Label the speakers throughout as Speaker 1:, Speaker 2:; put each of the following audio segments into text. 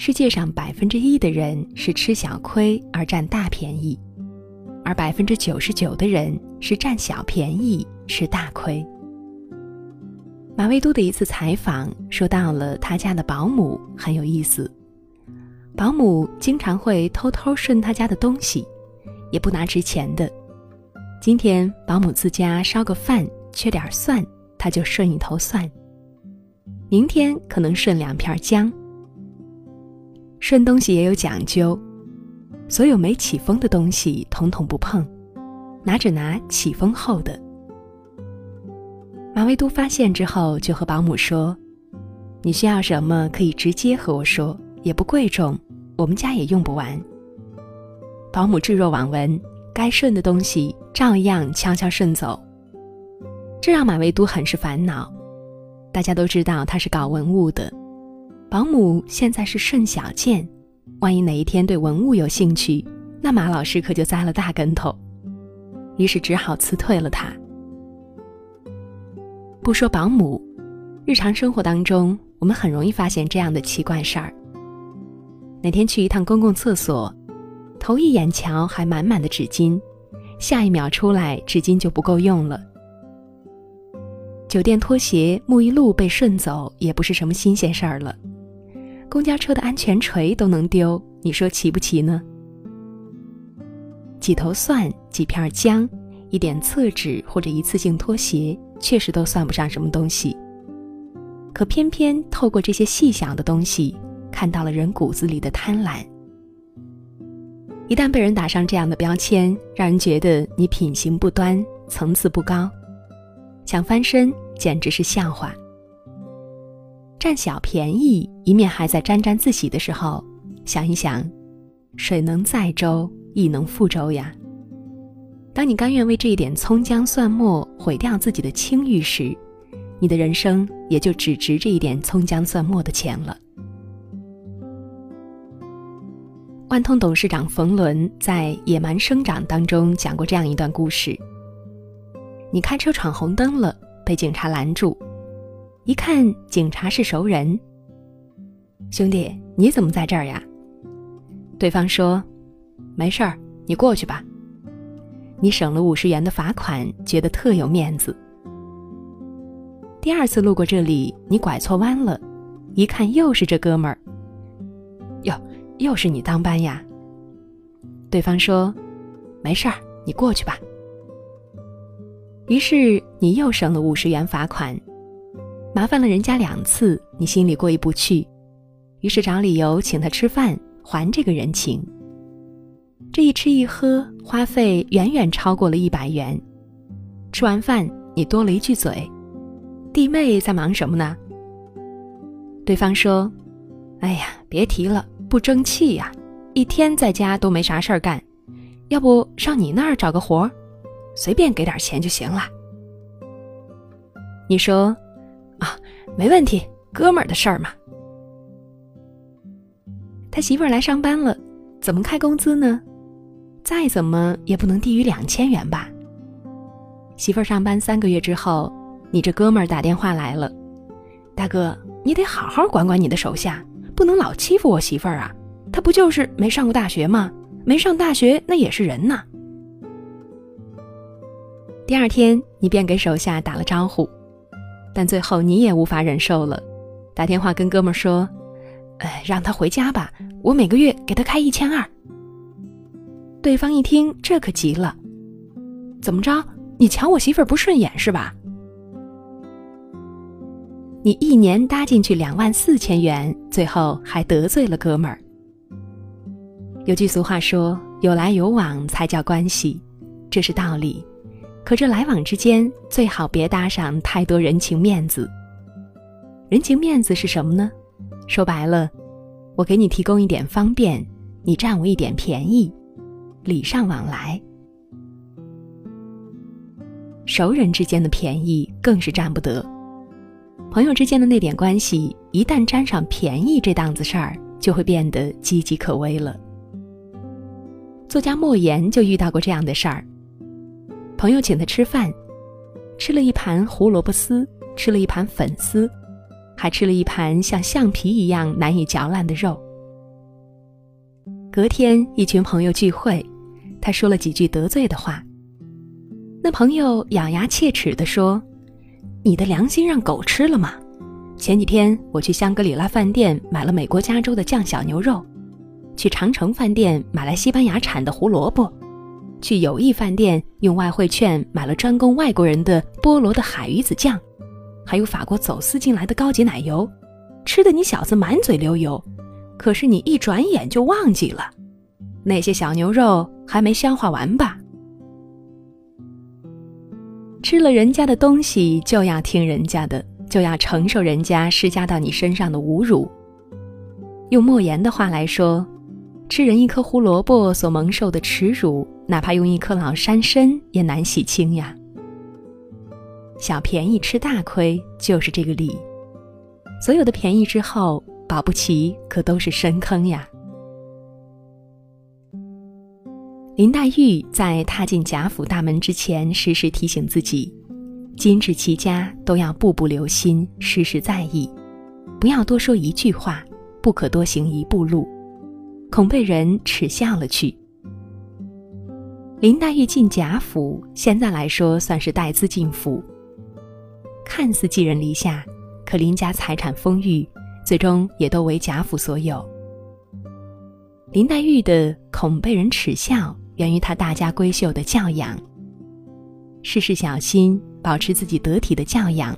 Speaker 1: 世界上百分之一的人是吃小亏而占大便宜，而百分之九十九的人是占小便宜吃大亏。马未都的一次采访说到了他家的保姆很有意思，保姆经常会偷偷顺他家的东西，也不拿值钱的。今天保姆自家烧个饭缺点蒜，他就顺一头蒜；明天可能顺两片姜。顺东西也有讲究，所有没起风的东西统统不碰，拿只拿起风后的。马未都发现之后，就和保姆说：“你需要什么可以直接和我说，也不贵重，我们家也用不完。”保姆置若罔闻，该顺的东西照样悄悄顺走。这让马未都很是烦恼。大家都知道他是搞文物的，保姆现在是顺小件，万一哪一天对文物有兴趣，那马老师可就栽了大跟头。于是只好辞退了他。不说保姆，日常生活当中，我们很容易发现这样的奇怪事儿。哪天去一趟公共厕所，头一眼瞧还满满的纸巾，下一秒出来纸巾就不够用了。酒店拖鞋、沐浴露被顺走也不是什么新鲜事儿了，公交车的安全锤都能丢，你说奇不奇呢？几头蒜、几片姜、一点厕纸或者一次性拖鞋。确实都算不上什么东西，可偏偏透过这些细小的东西，看到了人骨子里的贪婪。一旦被人打上这样的标签，让人觉得你品行不端、层次不高，想翻身简直是笑话。占小便宜，一面还在沾沾自喜的时候，想一想，水能载舟，亦能覆舟呀。当你甘愿为这一点葱姜蒜末毁掉自己的清誉时，你的人生也就只值这一点葱姜蒜末的钱了。万通董事长冯仑在《野蛮生长》当中讲过这样一段故事：你开车闯红灯了，被警察拦住，一看警察是熟人，兄弟，你怎么在这儿呀？对方说：“没事儿，你过去吧。”你省了五十元的罚款，觉得特有面子。第二次路过这里，你拐错弯了，一看又是这哥们儿。哟，又是你当班呀？对方说：“没事儿，你过去吧。”于是你又省了五十元罚款，麻烦了人家两次，你心里过意不去，于是找理由请他吃饭，还这个人情。这一吃一喝，花费远远超过了一百元。吃完饭，你多了一句嘴：“弟妹在忙什么呢？”对方说：“哎呀，别提了，不争气呀，一天在家都没啥事儿干，要不上你那儿找个活儿，随便给点钱就行了。”你说：“，没问题，哥们儿的事儿嘛。”他媳妇儿来上班了，怎么开工资呢？再怎么也不能低于两千元吧。媳妇儿上班三个月之后，你这哥们儿打电话来了，大哥，你得好好管管你的手下，不能老欺负我媳妇儿啊。她不就是没上过大学吗？没上大学那也是人呐。第二天，你便给手下打了招呼，但最后你也无法忍受了，打电话跟哥们说：“哎，让他回家吧，我每个月给他开一千二。”对方一听，这可急了，怎么着？你瞧我媳妇儿不顺眼是吧？你一年搭进去两万四千元，最后还得罪了哥们儿。有句俗话说：“有来有往才叫关系”，这是道理。可这来往之间，最好别搭上太多人情面子。人情面子是什么呢？说白了，我给你提供一点方便，你占我一点便宜。礼尚往来，熟人之间的便宜更是占不得。朋友之间的那点关系，一旦沾上便宜这档子事儿，就会变得岌岌可危了。作家莫言就遇到过这样的事儿：朋友请他吃饭，吃了一盘胡萝卜丝，吃了一盘粉丝，还吃了一盘像橡皮一样难以嚼烂的肉，隔天一群朋友聚会，他说了几句得罪的话。那朋友咬牙切齿地说：“你的良心让狗吃了吗？前几天我去香格里拉饭店买了美国加州的酱小牛肉，去长城饭店买来西班牙产的胡萝卜，去友谊饭店用外汇券买了专供外国人的菠萝的海鱼子酱，还有法国走私进来的高级奶油，吃的你小子满嘴流油。可是你一转眼就忘记了，那些小牛肉还没消化完吧？”吃了人家的东西，就要听人家的，就要承受人家施加到你身上的侮辱。用莫言的话来说，吃人一颗胡萝卜所蒙受的耻辱，哪怕用一颗老山参也难洗清呀。小便宜吃大亏，就是这个理。所有的便宜之后，保不齐可都是深坑呀。林黛玉在踏进贾府大门之前，时时提醒自己：今日齐家都要步步留心，时时在意，不要多说一句话，不可多行一步路，恐被人耻笑了去。林黛玉进贾府，现在来说算是带资进府，看似寄人篱下，可林家财产丰裕，最终也都为贾府所有。林黛玉的恐被人耻笑。源于她大家闺秀的教养，事事小心，保持自己得体的教养，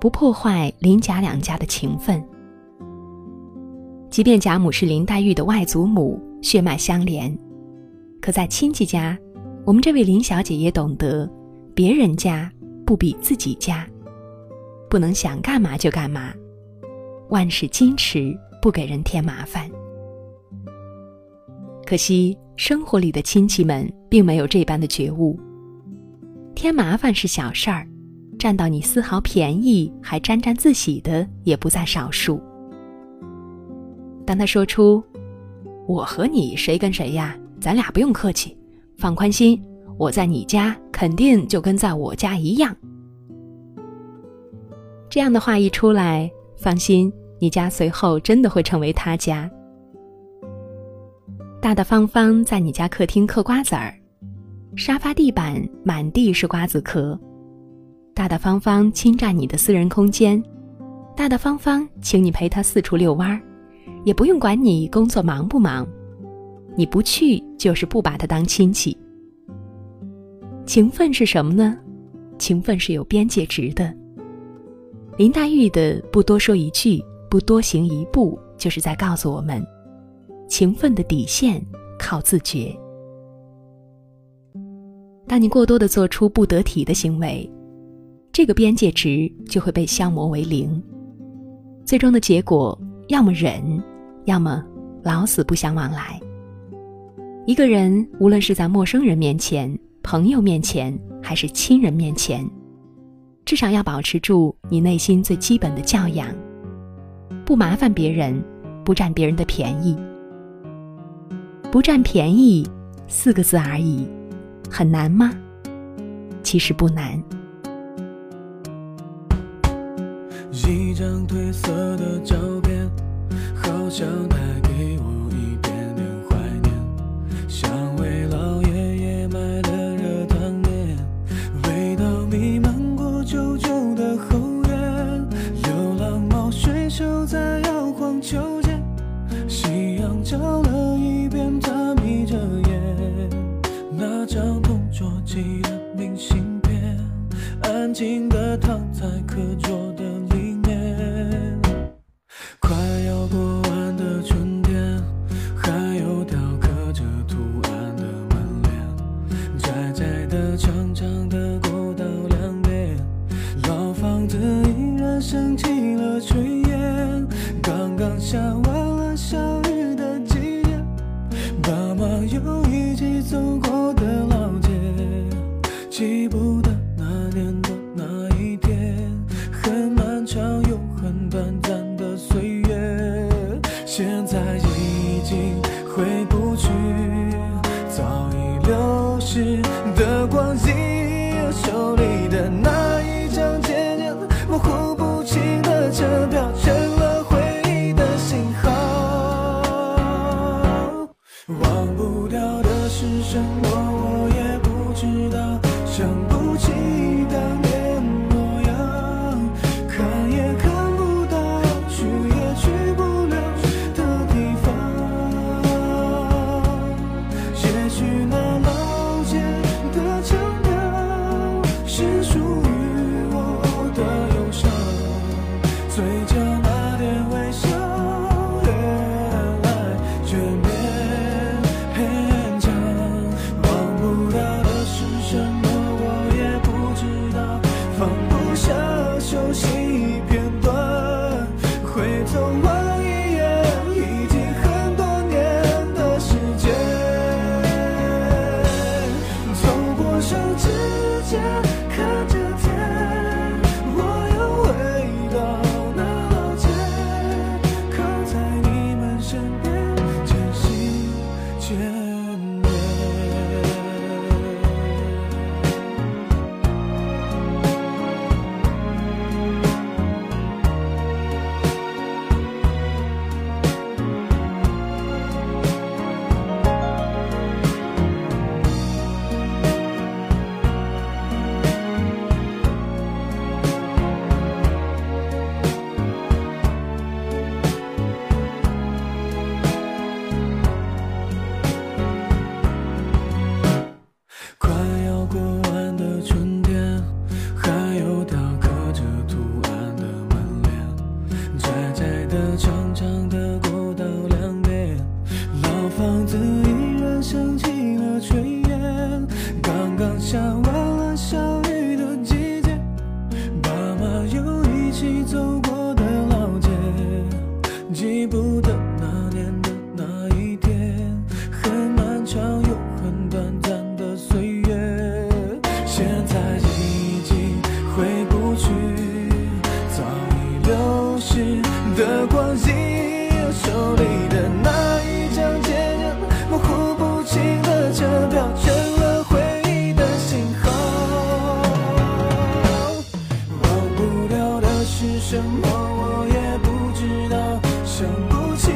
Speaker 1: 不破坏林贾两家的情分。即便贾母是林黛玉的外祖母，血脉相连，可在亲戚家，我们这位林小姐也懂得，别人家不比自己家，不能想干嘛就干嘛，万事矜持，不给人添麻烦。可惜。生活里的亲戚们并没有这般的觉悟。添麻烦是小事儿，占到你丝毫便宜还沾沾自喜的也不在少数。当他说出“我和你谁跟谁呀？咱俩不用客气，放宽心，我在你家肯定就跟在我家一样。”这样的话一出来，放心，你家随后真的会成为他家。大大方方在你家客厅嗑瓜子儿，沙发地板满地是瓜子壳，大大方方侵占你的私人空间，大大方方请你陪他四处遛弯儿，也不用管你工作忙不忙，你不去就是不把他当亲戚。情分是什么呢？情分是有边界值的。林黛玉的不多说一句，不多行一步，就是在告诉我们。情分的底线靠自觉。当你过多的做出不得体的行为，这个边界值就会被消磨为零。最终的结果，要么忍，要么老死不相往来。一个人无论是在陌生人面前、朋友面前，还是亲人面前，至少要保持住你内心最基本的教养，不麻烦别人，不占别人的便宜。不占便宜，四个字而已，很难吗？其实不难。
Speaker 2: 一张褪色的照片，好像带给我。像为老爷爷买的热汤面，味道弥漫过旧旧的后院。流浪猫睡熟在摇晃秋千，夕阳照了一遍。他眯着眼，那张同桌寄的明信片，安静的躺在课我也不知道。想不起